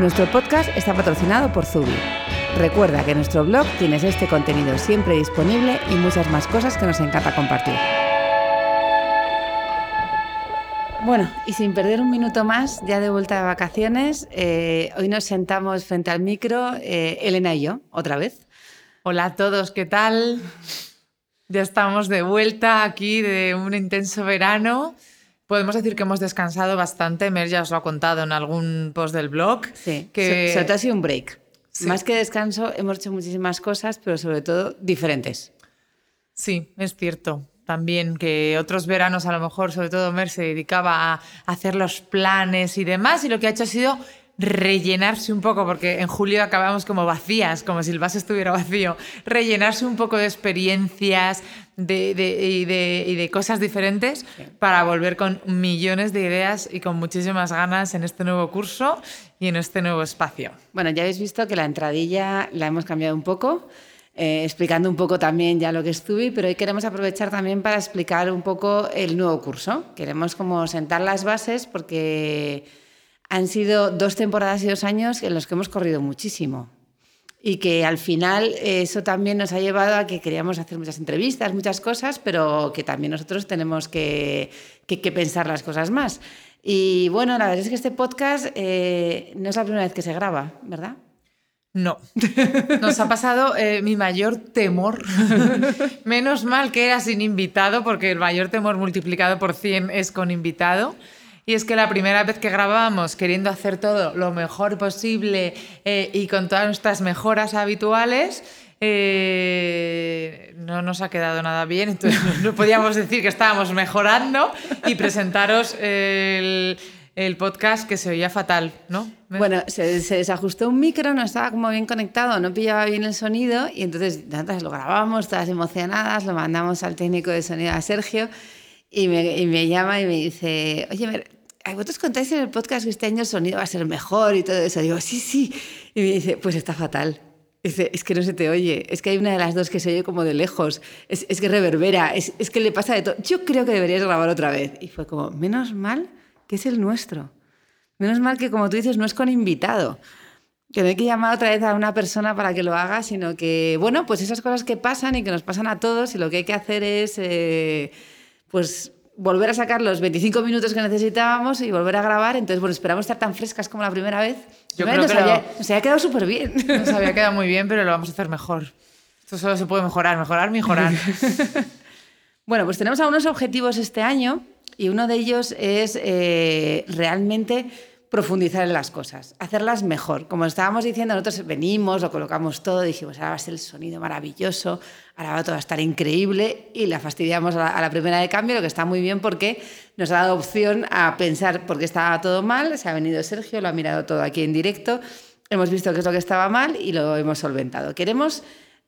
Nuestro podcast está patrocinado por Zubi. Recuerda que en nuestro blog tienes este contenido siempre disponible y muchas más cosas que nos encanta compartir. Bueno, y sin perder un minuto más, ya de vuelta de vacaciones, eh, hoy nos sentamos frente al micro, eh, Elena y yo, otra vez. Hola a todos, ¿qué tal? Ya estamos de vuelta aquí de un intenso verano. Podemos decir que hemos descansado bastante. Mer ya os lo ha contado en algún post del blog. Sí, que... sobre todo ha sido un break. Más que descanso, hemos hecho muchísimas cosas, pero sobre todo diferentes. Sí, es cierto. También que otros veranos, a lo mejor, sobre todo Mer se dedicaba a hacer los planes y demás, y lo que ha hecho ha sido rellenarse un poco, porque en julio acabamos como vacías, como si el vaso estuviera vacío, rellenarse un poco de experiencias de, y, de, cosas diferentes para volver con millones de ideas y con muchísimas ganas en este nuevo curso y en este nuevo espacio. Bueno, ya habéis visto que la entradilla la hemos cambiado un poco. Eh, explicando un poco también ya lo que estuve, pero hoy queremos aprovechar también para explicar un poco el nuevo curso. Queremos como sentar las bases porque han sido dos temporadas y dos años en los que hemos corrido muchísimo. Y que al final eso también nos ha llevado a que queríamos hacer muchas entrevistas, muchas cosas, pero que también nosotros tenemos que, pensar las cosas más. Y bueno, la verdad es que este podcast eh, no es la primera vez que se graba, ¿verdad? No, nos ha pasado eh, mi mayor temor. Menos mal que era sin invitado, porque el mayor temor multiplicado por 100 es con invitado. Y es que la primera vez que grabábamos queriendo hacer todo lo mejor posible eh, y con todas nuestras mejoras habituales, eh, no nos ha quedado nada bien, entonces no podíamos decir que estábamos mejorando y presentaros el, podcast que se oía fatal, ¿no? Bueno, se, desajustó un micro, no estaba como bien conectado, no pillaba bien el sonido y entonces nosotras lo grabamos todas emocionadas, lo mandamos al técnico de sonido a Sergio y me, y me llama y me dice, oye, vosotros contáis en el podcast que este año el sonido va a ser mejor y todo eso. Digo, sí, sí. Y me dice, pues está fatal. Dice, es que no se te oye, es que hay una de las dos que se oye como de lejos, es, es que reverbera, es, es, que le pasa de todo. Yo creo que deberías grabar otra vez. Y fue como, menos mal que es el nuestro. Menos mal que, como tú dices, no es con invitado. Que no hay que llamar otra vez a una persona para que lo haga, sino que, bueno, pues esas cosas que pasan y que nos pasan a todos y lo que hay que hacer es, eh, pues, volver a sacar los 25 minutos que necesitábamos y volver a grabar. Entonces, bueno, esperamos estar tan frescas como la primera vez. Yo creo nos, que había, nos había quedado súper bien. Nos había quedado muy bien, pero lo vamos a hacer mejor. Esto solo se puede mejorar, mejorar, mejorar. bueno, pues tenemos algunos objetivos este año y uno de ellos es eh, realmente profundizar en las cosas, hacerlas mejor. Como estábamos diciendo, nosotros venimos, lo colocamos todo, dijimos, ahora va a ser el sonido maravilloso, ahora va todo a estar increíble y la fastidiamos a la, primera de cambio, lo que está muy bien porque nos ha dado opción a pensar por qué estaba todo mal, se ha venido Sergio, lo ha mirado todo aquí en directo, hemos visto qué es lo que estaba mal y lo hemos solventado. Queremos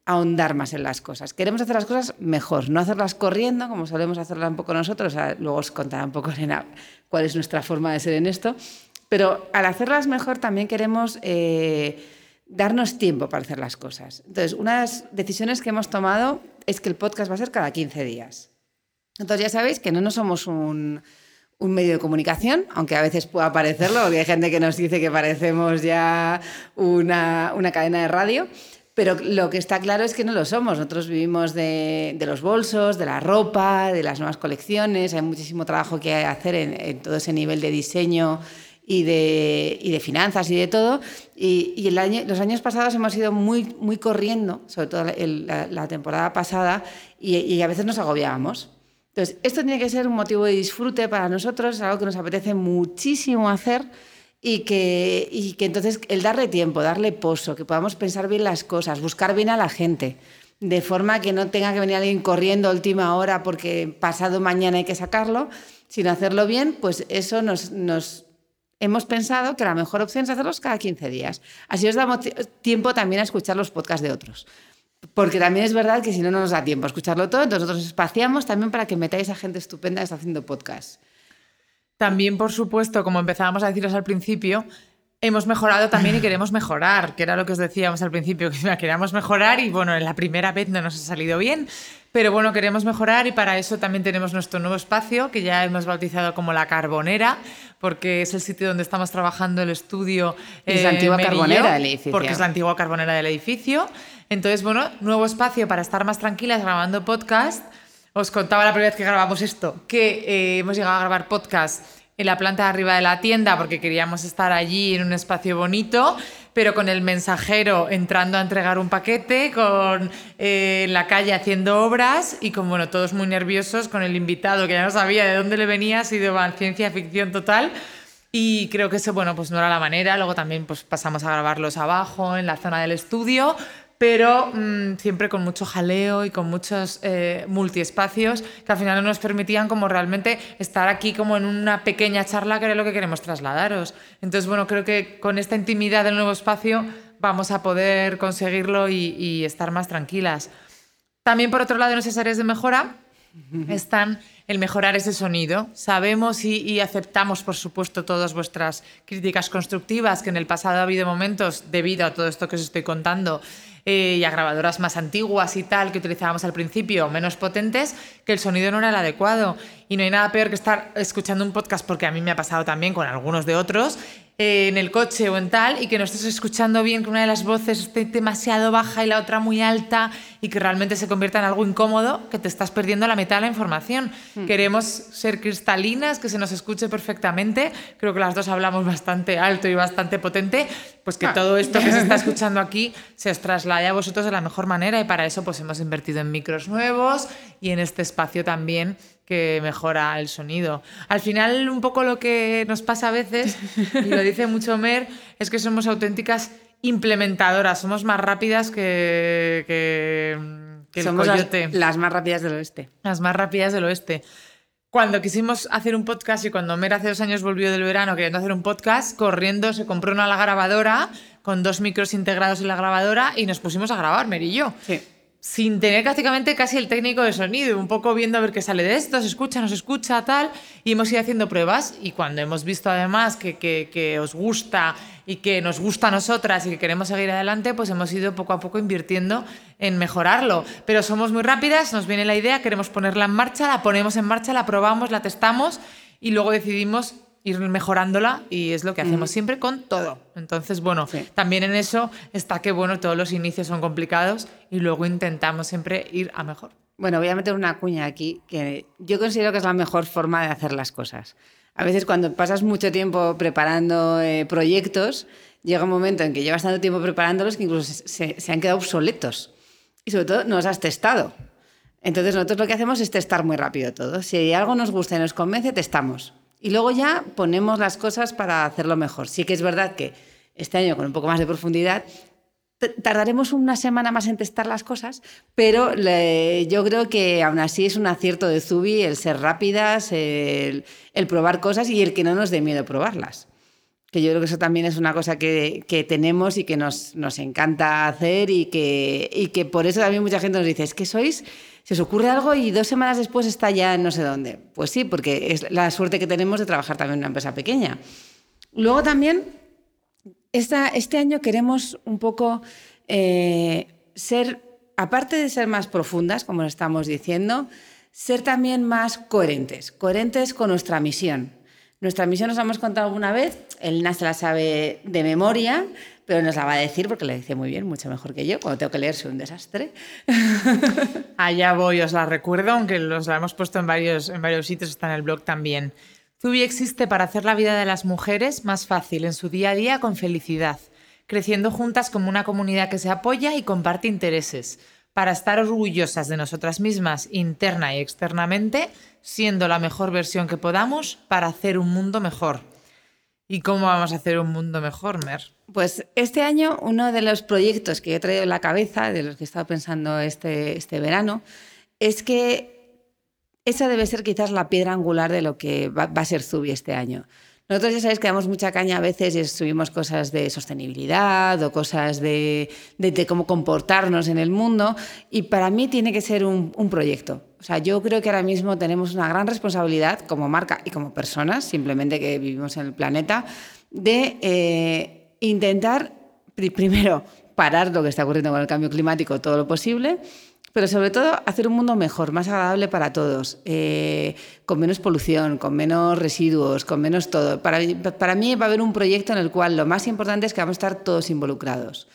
ahondar más en las cosas. Queremos hacer las cosas mejor, no hacerlas corriendo, como solemos hacerlas un poco nosotros. luego os contará un poco, Elena, cuál es nuestra forma de ser en esto. Pero al hacerlas mejor también queremos eh, darnos tiempo para hacer las cosas. Entonces, una de las decisiones que hemos tomado es que el podcast va a ser cada 15 días. Entonces, ya sabéis que no, no somos un, medio de comunicación, aunque a veces pueda parecerlo, porque hay gente que nos dice que parecemos ya una, cadena de radio. Pero lo que está claro es que no lo somos. Nosotros vivimos de, los bolsos, de la ropa, de las nuevas colecciones. Hay muchísimo trabajo que hacer en todo ese nivel de diseño y de, y de finanzas y de todo. Y, y el año, los años pasados hemos ido muy, muy corriendo, sobre todo la, temporada pasada, y, y, a veces nos agobiábamos. Entonces, esto tiene que ser un motivo de disfrute para nosotros, es algo que nos apetece muchísimo hacer y que, y que entonces el darle tiempo, darle pozo, que podamos pensar bien las cosas, buscar bien a la gente, de forma que no tenga que venir alguien corriendo a última hora porque pasado mañana hay que sacarlo, sino hacerlo bien, pues eso nos, nos hemos pensado que la mejor opción es hacerlos cada 15 días. Así os damos tiempo también a escuchar los podcasts de otros. Porque también es verdad que si no, no nos da tiempo a escucharlo todo, entonces nosotros espaciamos también para que metáis a gente estupenda que está haciendo podcasts. También, por supuesto, como empezábamos a deciros al principio, hemos mejorado también y queremos mejorar, que era lo que os decíamos al principio, que queríamos mejorar y bueno, en la primera vez no nos ha salido bien, pero bueno, queremos mejorar y para eso también tenemos nuestro nuevo espacio que ya hemos bautizado como la Carbonera, porque es el sitio donde estamos trabajando el estudio. es la eh, antigua Carbonera del edificio. Porque es la antigua Carbonera del edificio. Entonces, bueno, nuevo espacio para estar más tranquilas grabando podcast. Os contaba la primera vez que grabamos esto, que eh, hemos llegado a grabar podcast en la planta de arriba de la tienda porque queríamos estar allí en un espacio bonito, pero con el mensajero entrando a entregar un paquete, con eh, la calle haciendo obras y con bueno, todos muy nerviosos con el invitado que ya no sabía de dónde le venía, ha sido ciencia ficción total. Y creo que eso, bueno, pues no era la manera. Luego también pues, pasamos a grabarlos abajo, en la zona del estudio pero mm, siempre con mucho jaleo y con muchos eh, multiespacios que al final no nos permitían como realmente estar aquí como en una pequeña charla que era lo que queremos trasladaros. Entonces, bueno, creo que con esta intimidad del nuevo espacio vamos a poder conseguirlo y, estar más tranquilas. También, por otro lado, en esas áreas de mejora están el mejorar ese sonido. Sabemos y, y, aceptamos, por supuesto, todas vuestras críticas constructivas, que en el pasado ha habido momentos, debido a todo esto que os estoy contando, eh, y a grabadoras más antiguas y tal que utilizábamos al principio, menos potentes, que el sonido no era el adecuado. Y no hay nada peor que estar escuchando un podcast, porque a mí me ha pasado también con algunos de otros, en el coche o en tal, y que no estés escuchando bien que una de las voces esté demasiado baja y la otra muy alta, y que realmente se convierta en algo incómodo, que te estás perdiendo la mitad de la información. Hmm. Queremos ser cristalinas, que se nos escuche perfectamente. Creo que las dos hablamos bastante alto y bastante potente, pues que ah. todo esto que se está escuchando aquí se os traslade a vosotros de la mejor manera, y para eso pues hemos invertido en micros nuevos y en este espacio también que mejora el sonido. Al final, un poco lo que nos pasa a veces, y lo dice mucho Mer, es que somos auténticas implementadoras, somos más rápidas que, que, el somos Las, más rápidas del oeste. Las más rápidas del oeste. Cuando quisimos hacer un podcast y cuando Mer hace dos años volvió del verano queriendo hacer un podcast, corriendo se compró una grabadora con dos micros integrados en la grabadora y nos pusimos a grabar, Mer y yo. Sí sin tener prácticamente casi el técnico de sonido, un poco viendo a ver qué sale de esto, se escucha, no se escucha, tal, y hemos ido haciendo pruebas y cuando hemos visto además que, que, os gusta y que nos gusta a nosotras y que queremos seguir adelante, pues hemos ido poco a poco invirtiendo en mejorarlo. Pero somos muy rápidas, nos viene la idea, queremos ponerla en marcha, la ponemos en marcha, la probamos, la testamos y luego decidimos ir mejorándola y es lo que hacemos siempre con todo. Entonces, bueno, también en eso está que, bueno, todos los inicios son complicados y luego intentamos siempre ir a mejor. Bueno, voy a meter una cuña aquí que yo considero que es la mejor forma de hacer las cosas. A veces cuando pasas mucho tiempo preparando eh, proyectos, llega un momento en que llevas tanto tiempo preparándolos que incluso se, se han quedado obsoletos. Y sobre todo no los has testado. Entonces nosotros lo que hacemos es testar muy rápido todo. Si algo nos gusta y nos convence, testamos. Y luego ya ponemos las cosas para hacerlo mejor. Sí que es verdad que este año con un poco más de profundidad tardaremos una semana más en testar las cosas, pero yo creo que aún así es un acierto de Zubi el ser rápidas, el, probar cosas y el que no nos dé miedo probarlas. Que yo creo que eso también es una cosa que, tenemos y que nos, encanta hacer y que, y que por eso también mucha gente nos dice, es que sois se os ocurre algo y dos semanas después está ya en no sé dónde. Pues sí, porque es la suerte que tenemos de trabajar también en una empresa pequeña. Luego también, esta, este año queremos un poco eh, ser, aparte de ser más profundas, como estamos diciendo, ser también más coherentes, coherentes con nuestra misión. Nuestra misión nos hemos contado alguna vez, el NAS la sabe de memoria, pero nos la va a decir porque le dice muy bien, mucho mejor que yo. Cuando tengo que leer soy un desastre. Allá voy, os la recuerdo, aunque los la hemos puesto en varios, en varios sitios, está en el blog también. Zubi existe para hacer la vida de las mujeres más fácil en su día a día con felicidad, creciendo juntas como una comunidad que se apoya y comparte intereses, para estar orgullosas de nosotras mismas interna y externamente, siendo la mejor versión que podamos para hacer un mundo mejor. ¿Y cómo vamos a hacer un mundo mejor, Mer? Pues este año uno de los proyectos que he traído en la cabeza, de los que he estado pensando este, este verano, es que esa debe ser quizás la piedra angular de lo que va, a ser Zubi este año. Nosotros ya sabéis que damos mucha caña a veces y subimos cosas de sostenibilidad o cosas de, de, cómo comportarnos en el mundo y para mí tiene que ser un, un, proyecto. O sea, yo creo que ahora mismo tenemos una gran responsabilidad como marca y como personas, simplemente que vivimos en el planeta, de eh, intentar, primero, parar lo que está ocurriendo con el cambio climático todo lo posible pero sobre todo hacer un mundo mejor, más agradable para todos, eh, con menos polución, con menos residuos, con menos todo. Para, mí va a haber un proyecto en el cual lo más importante es que vamos a estar todos involucrados.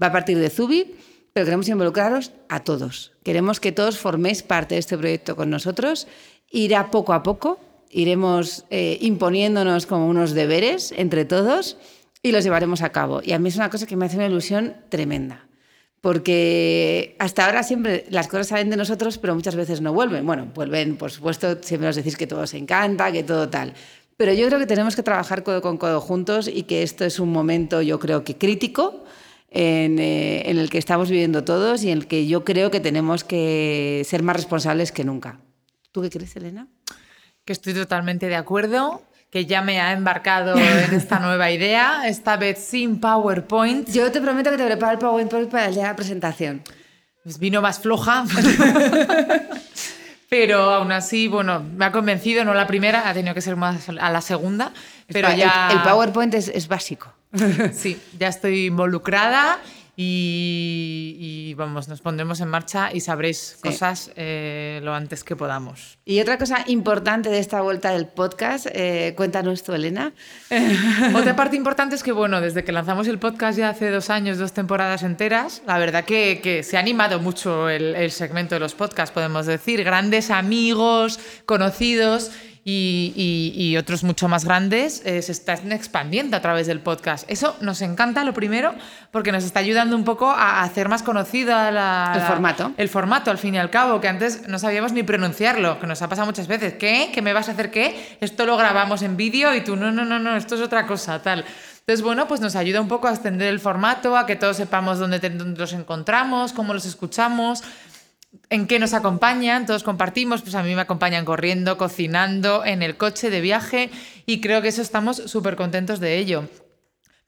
Va a partir de Zubi, pero queremos involucraros a todos. Queremos que todos forméis parte de este proyecto con nosotros. Irá poco a poco, iremos eh, imponiéndonos como unos deberes entre todos y los llevaremos a cabo. Y a mí es una cosa que me hace una ilusión tremenda porque hasta ahora siempre las cosas salen de nosotros, pero muchas veces no vuelven. Bueno, vuelven, por supuesto, siempre nos decís que todo se encanta, que todo tal. Pero yo creo que tenemos que trabajar codo con codo juntos y que esto es un momento, yo creo que crítico, en, eh, en el que estamos viviendo todos y en el que yo creo que tenemos que ser más responsables que nunca. ¿Tú qué crees, Elena? Que estoy totalmente de acuerdo que ya me ha embarcado en esta nueva idea, esta vez sin PowerPoint. Yo te prometo que te preparo el PowerPoint para el día de la presentación. Pues vino más floja. pero aún así, bueno, me ha convencido, no la primera, ha tenido que ser más a la segunda. Pero ya... el, PowerPoint es, es básico. Sí, ya estoy involucrada y, vamos, nos pondremos en marcha y sabréis cosas eh, lo antes que podamos. Y otra cosa importante de esta vuelta del podcast, eh, cuéntanos tú, Elena. Otra parte importante es que, bueno, desde que lanzamos el podcast ya hace dos años, dos temporadas enteras, la verdad que, que se ha animado mucho el, el segmento de los podcasts, podemos decir. Grandes amigos, conocidos y, otros mucho más grandes eh, se están expandiendo a través del podcast. Eso nos encanta, lo primero, porque nos está ayudando un poco a hacer más conocida la, el formato. El formato, al fin y al cabo, que antes no sabíamos ni pronunciarlo, que nos ha pasado muchas veces. ¿Qué? ¿Qué me vas a hacer qué? Esto lo grabamos en vídeo y tú, no, no, no, no, esto es otra cosa, tal. Entonces, bueno, pues nos ayuda un poco a extender el formato, a que todos sepamos dónde, dónde los encontramos, cómo los escuchamos, en qué nos acompañan, todos compartimos, pues a mí me acompañan corriendo, cocinando, en el coche de viaje y creo que eso estamos súper contentos de ello.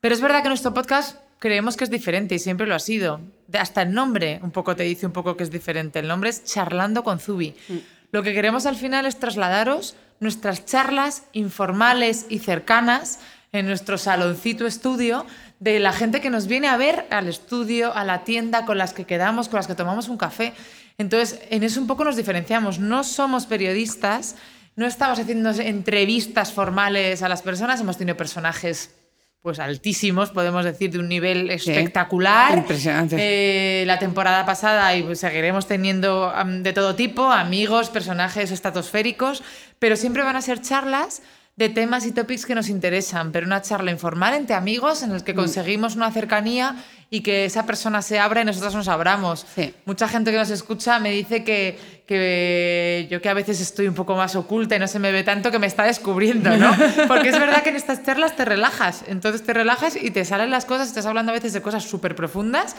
Pero es verdad que nuestro podcast creemos que es diferente y siempre lo ha sido. Hasta el nombre un poco te dice un poco que es diferente. El nombre es Charlando con Zubi. Mm. Lo que queremos al final es trasladaros nuestras charlas informales y cercanas en nuestro saloncito estudio de la gente que nos viene a ver al estudio, a la tienda, con las que quedamos, con las que tomamos un café. Entonces, en eso un poco nos diferenciamos. No somos periodistas, no estamos haciendo entrevistas formales a las personas, hemos tenido personajes pues altísimos, podemos decir, de un nivel espectacular. impresionante. Eh, la temporada pasada y seguiremos teniendo de todo tipo, amigos, personajes estratosféricos, pero siempre van a ser charlas de temas y topics que nos interesan, pero una charla informal entre amigos en el que mm. conseguimos una cercanía y que esa persona se abra y nosotros nos abramos. Mucha gente que nos escucha me dice que, que, yo que a veces estoy un poco más oculta y no se me ve tanto que me está descubriendo, ¿no? Porque es verdad que en estas charlas te relajas, entonces te relajas y te salen las cosas, estás hablando a veces de cosas súper profundas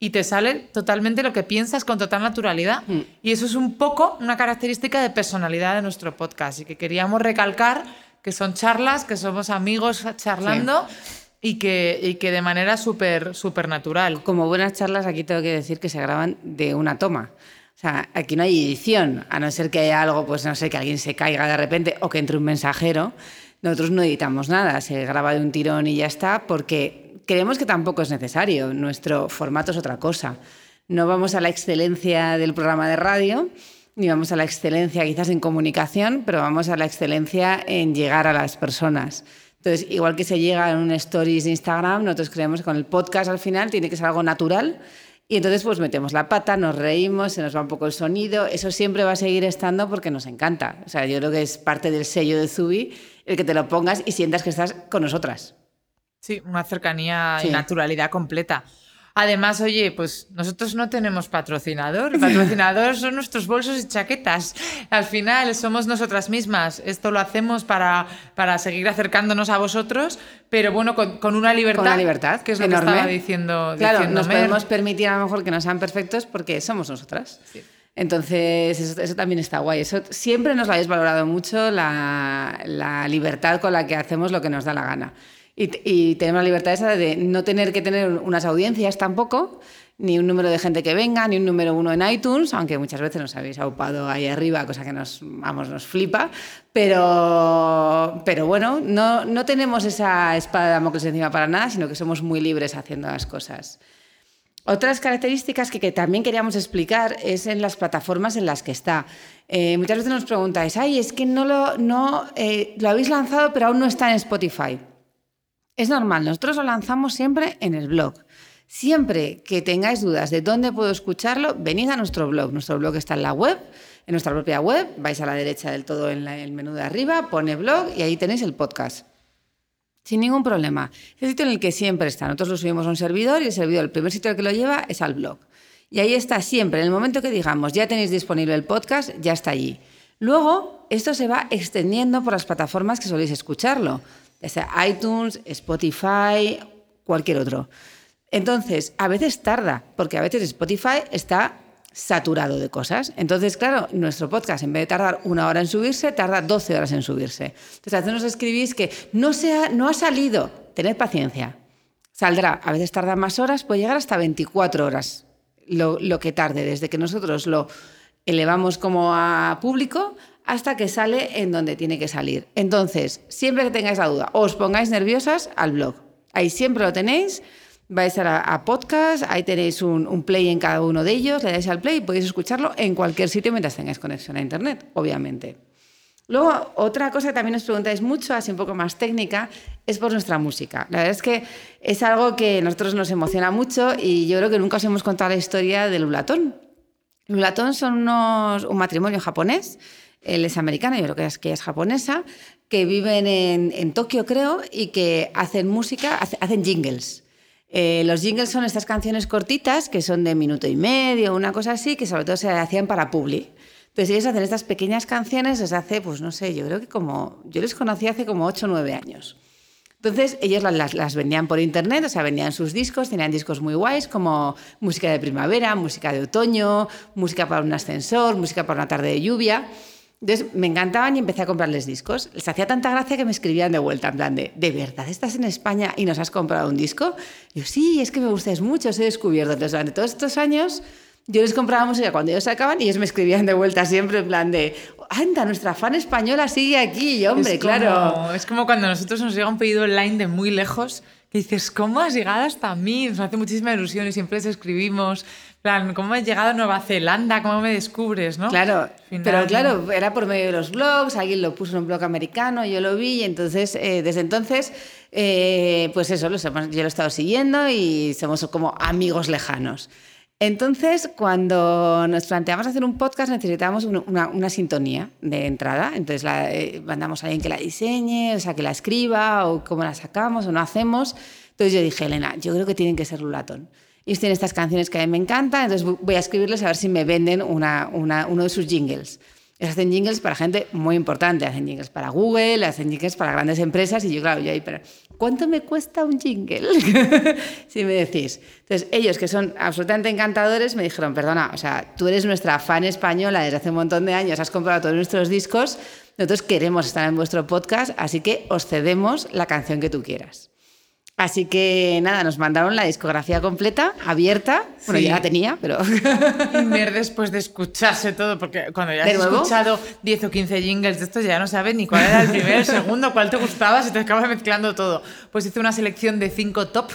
y te sale totalmente lo que piensas con total naturalidad. Mm. Y eso es un poco una característica de personalidad de nuestro podcast y que queríamos recalcar que son charlas, que somos amigos charlando. Y que, y que de manera súper súper natural. Como buenas charlas, aquí tengo que decir que se graban de una toma. O sea, aquí no hay edición, a no ser que haya algo, pues no sé, que alguien se caiga de repente o que entre un mensajero. Nosotros no editamos nada, se graba de un tirón y ya está, porque creemos que tampoco es necesario. Nuestro formato es otra cosa. No vamos a la excelencia del programa de radio, ni vamos a la excelencia quizás en comunicación, pero vamos a la excelencia en llegar a las personas. Entonces, igual que se llega en un stories de Instagram, nosotros creemos que con el podcast al final tiene que ser algo natural y entonces pues metemos la pata, nos reímos, se nos va un poco el sonido, eso siempre va a seguir estando porque nos encanta. O sea, yo creo que es parte del sello de Zubi el que te lo pongas y sientas que estás con nosotras. Sí, una cercanía y naturalidad completa. Además, oye, pues nosotros no tenemos patrocinador. El patrocinador son nuestros bolsos y chaquetas. Al final somos nosotras mismas. Esto lo hacemos para, para seguir acercándonos a vosotros, pero bueno, con, una libertad. Con una libertad. Que es lo que estaba diciendo. Claro, nos podemos permitir a lo mejor que no sean perfectos porque somos nosotras. Entonces, eso, también está guay. Eso siempre nos lo habéis valorado mucho, la, la libertad con la que hacemos lo que nos da la gana. Y, tenemos la libertad esa de no tener que tener unas audiencias tampoco, ni un número de gente que venga, ni un número uno en iTunes, aunque muchas veces nos habéis aupado ahí arriba, cosa que nos, vamos, nos flipa. Pero, bueno, no, tenemos esa espada de Damocles encima para nada, sino que somos muy libres haciendo las cosas. Otras características que, también queríamos explicar es en las plataformas en las que está. Eh, muchas veces nos preguntáis, ay, es que no lo, eh, lo habéis lanzado pero aún no está en Spotify. Es normal, nosotros lo lanzamos siempre en el blog. Siempre que tengáis dudas de dónde puedo escucharlo, venid a nuestro blog. Nuestro blog está en la web, en nuestra propia web, vais a la derecha del todo en el menú de arriba, pone blog y ahí tenéis el podcast. Sin ningún problema. Es el sitio en el que siempre está. Nosotros lo subimos a un servidor y el servidor, el primer sitio que lo lleva es al blog. Y ahí está siempre. En el momento que digamos, ya tenéis disponible el podcast, ya está allí. Luego, esto se va extendiendo por las plataformas que soléis escucharlo, iTunes, Spotify, cualquier otro. Entonces, a veces tarda, porque a veces Spotify está saturado de cosas. Entonces, claro, nuestro podcast, en vez de tardar una hora en subirse, tarda 12 horas en subirse. Entonces, a veces nos escribís que no, sea, no ha salido. Tened paciencia. Saldrá. A veces tarda más horas, puede llegar hasta 24 horas lo que tarde, desde que nosotros lo elevamos como a público hasta que sale en donde tiene que salir. Entonces, siempre que tengáis la duda o os pongáis nerviosas, al blog. Ahí siempre lo tenéis vais a, a podcast, ahí tenéis un, play en cada uno de ellos, le dais al play y podéis escucharlo en cualquier sitio mientras tengáis conexión a Internet, obviamente. Luego, otra cosa que también os preguntáis mucho, así un poco más técnica, es por nuestra música. La verdad es que es algo que a nosotros nos emociona mucho y yo creo que nunca os hemos contado la historia del Lulatón. Lulatón son unos, un matrimonio japonés, él es americano, yo creo que es, que es japonesa, que viven en, en Tokio, creo, y que hacen música, hacen jingles. Eh, los jingles son estas canciones cortitas que son de minuto y medio, una cosa así, que sobre todo se hacían para Publi. Entonces ellos hacen estas pequeñas canciones desde hace, pues no sé, yo creo que como, yo les conocí hace como 8 o 9 años. Entonces ellos las, las, vendían por internet, o sea, vendían sus discos, tenían discos muy guays como música de primavera, música de otoño, música para un ascensor, música para una tarde de lluvia. Entonces me encantaban y empecé a comprarles discos. Les hacía tanta gracia que me escribían de vuelta, en plan de, ¿de verdad estás en España y nos has comprado un disco? Y yo, sí, es que me gustáis mucho, os he descubierto. Entonces durante todos estos años yo les compraba música cuando ellos sacaban y ellos me escribían de vuelta siempre en plan de, anda, nuestra fan española sigue aquí, hombre, claro. Es como cuando a nosotros nos llega un pedido online de muy lejos que dices, ¿cómo has llegado hasta mí? Nos hace muchísima ilusión y siempre les escribimos plan, ¿cómo he llegado a Nueva Zelanda? ¿Cómo me descubres? ¿no? Claro, pero claro, era por medio de los blogs, alguien lo puso en un blog americano, yo lo vi, y entonces, eh, desde entonces, eh, pues eso, yo lo he estado siguiendo y somos como amigos lejanos. Entonces, cuando nos planteamos hacer un podcast, necesitábamos una, sintonía de entrada. Entonces, la, eh, mandamos a alguien que la diseñe, o sea, que la escriba, o cómo la sacamos o no hacemos. Entonces, yo dije, Elena, yo creo que tienen que ser Lulatón ellos tienen estas canciones que a mí me encantan, entonces voy a escribirles a ver si me venden una, uno de sus jingles. Ellos hacen jingles para gente muy importante, hacen jingles para Google, hacen jingles para grandes empresas y yo, claro, yo ahí, pero ¿cuánto me cuesta un jingle? si me decís. Entonces, ellos que son absolutamente encantadores me dijeron, perdona, o sea, tú eres nuestra fan española desde hace un montón de años, has comprado todos nuestros discos, nosotros queremos estar en vuestro podcast, así que os cedemos la canción que tú quieras. Así que nada, nos mandaron la discografía completa, abierta. Bueno, ya la tenía, pero. Y ver después de escucharse todo, porque cuando ya has escuchado 10 o 15 jingles de estos, ya no sabes ni cuál era el primero, el segundo, cuál te gustaba, si te acabas mezclando todo. Pues hice una selección de 5 top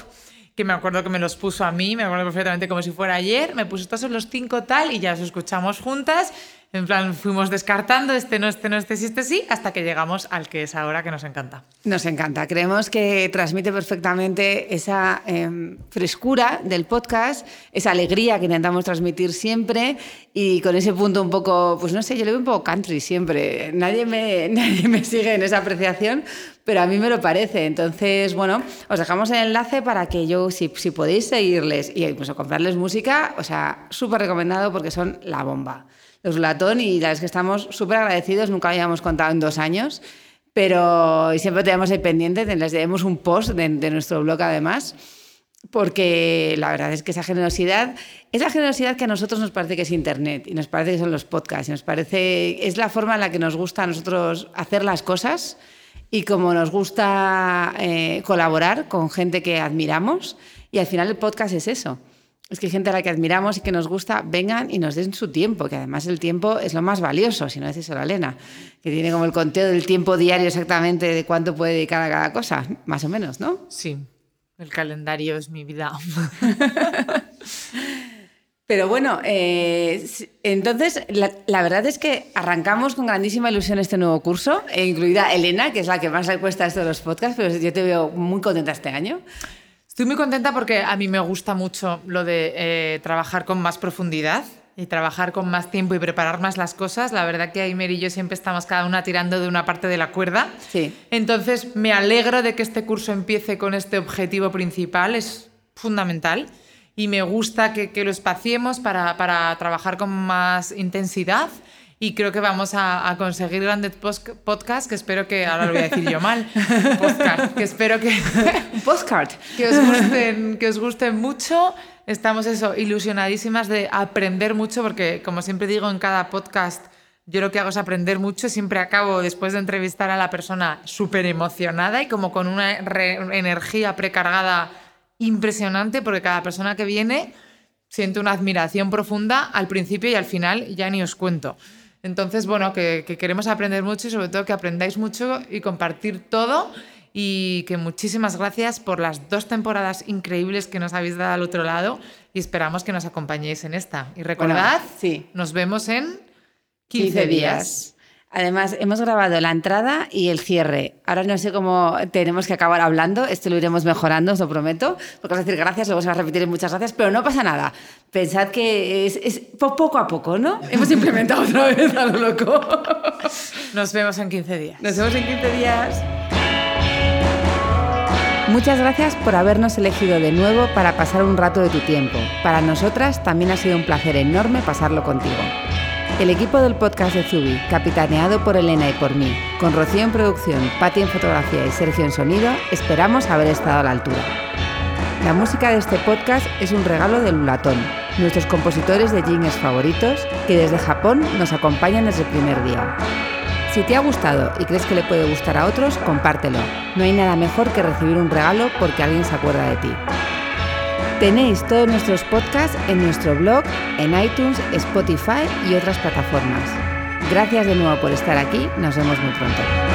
que me acuerdo que me los puso a mí, me acuerdo perfectamente como si fuera ayer, me puso estos son los cinco tal y ya los escuchamos juntas en plan, fuimos descartando este no, este no, este sí, este sí, hasta que llegamos al que es ahora que nos encanta. Nos encanta. Creemos que transmite perfectamente esa em, frescura del podcast, esa alegría que intentamos transmitir siempre y con ese punto un poco, pues no sé, yo le veo un poco country siempre. Nadie me, nadie me sigue en esa apreciación, pero a mí me lo parece. Entonces, bueno, os dejamos el enlace para que yo, si, si podéis seguirles y incluso comprarles música, o sea, súper recomendado porque son la bomba los Latón y la verdad es que estamos súper agradecidos, nunca habíamos contado en dos años, pero siempre tenemos ahí pendiente, les debemos un post de, nuestro blog además. porque la verdad es que esa generosidad es la generosidad que a nosotros nos parece que es Internet y nos parece que son los podcasts y nos parece es la forma en la que nos gusta a nosotros hacer las cosas y como nos gusta eh, colaborar con gente que admiramos y al final el podcast es eso. Es que hay gente a la que admiramos y que nos gusta, vengan y nos den su tiempo, que además el tiempo es lo más valioso, si no decís a la Elena, que tiene como el conteo del tiempo diario exactamente de cuánto puede dedicar a cada cosa, más o menos, ¿no? Sí, el calendario es mi vida. Pero bueno, eh, entonces la, verdad es que arrancamos con grandísima ilusión este nuevo curso, e incluida Elena, que es la que más le cuesta esto de los podcasts, pero yo te veo muy contenta este año. Estoy muy contenta porque a mí me gusta mucho lo de eh, trabajar con más profundidad y trabajar con más tiempo y preparar más las cosas. La verdad que Aimer y yo siempre estamos cada una tirando de una parte de la cuerda. Sí. Entonces me alegro de que este curso empiece con este objetivo principal, es fundamental. Y me gusta que, que lo espaciemos para, para trabajar con más intensidad y creo que vamos a, conseguir grandes podcasts que espero que, ahora lo voy a decir yo mal, podcast, que espero que... Postcard. Que os, gusten, que os gusten mucho. Estamos eso, ilusionadísimas de aprender mucho porque, como siempre digo en cada podcast, yo lo que hago es aprender mucho. Siempre acabo, después de entrevistar a la persona, súper emocionada y como con una energía precargada impresionante porque cada persona que viene siente una admiración profunda al principio y al final, ya ni os cuento. Entonces, bueno, que, queremos aprender mucho y sobre todo que aprendáis mucho y compartir todo y que muchísimas gracias por las dos temporadas increíbles que nos habéis dado al otro lado y esperamos que nos acompañéis en esta. Y recordad, sí. nos vemos en 15, días. Además, hemos grabado la entrada y el cierre. Ahora no sé cómo tenemos que acabar hablando, esto lo iremos mejorando, os lo prometo, porque vas a decir gracias, luego se va a repetir muchas gracias, pero no pasa nada. Pensad que es, poco a poco, ¿no? Hemos implementado otra vez a lo loco. Nos vemos en 15 días. Nos vemos en 15 días. Muchas gracias por habernos elegido de nuevo para pasar un rato de tu tiempo. Para nosotras también ha sido un placer enorme pasarlo contigo. El equipo del podcast de Zubi, capitaneado por Elena y por mí, con Rocío en producción, Pati en fotografía y Sergio en sonido, esperamos haber estado a la altura. La música de este podcast es un regalo de Lulatón, nuestros compositores de jingles favoritos, que desde Japón nos acompañan desde el primer día. Si te ha gustado y crees que le puede gustar a otros, compártelo. No hay nada mejor que recibir un regalo porque alguien se acuerda de ti. Tenéis todos nuestros podcasts en nuestro blog, en iTunes, Spotify y otras plataformas. Gracias de nuevo por estar aquí, nos vemos muy pronto.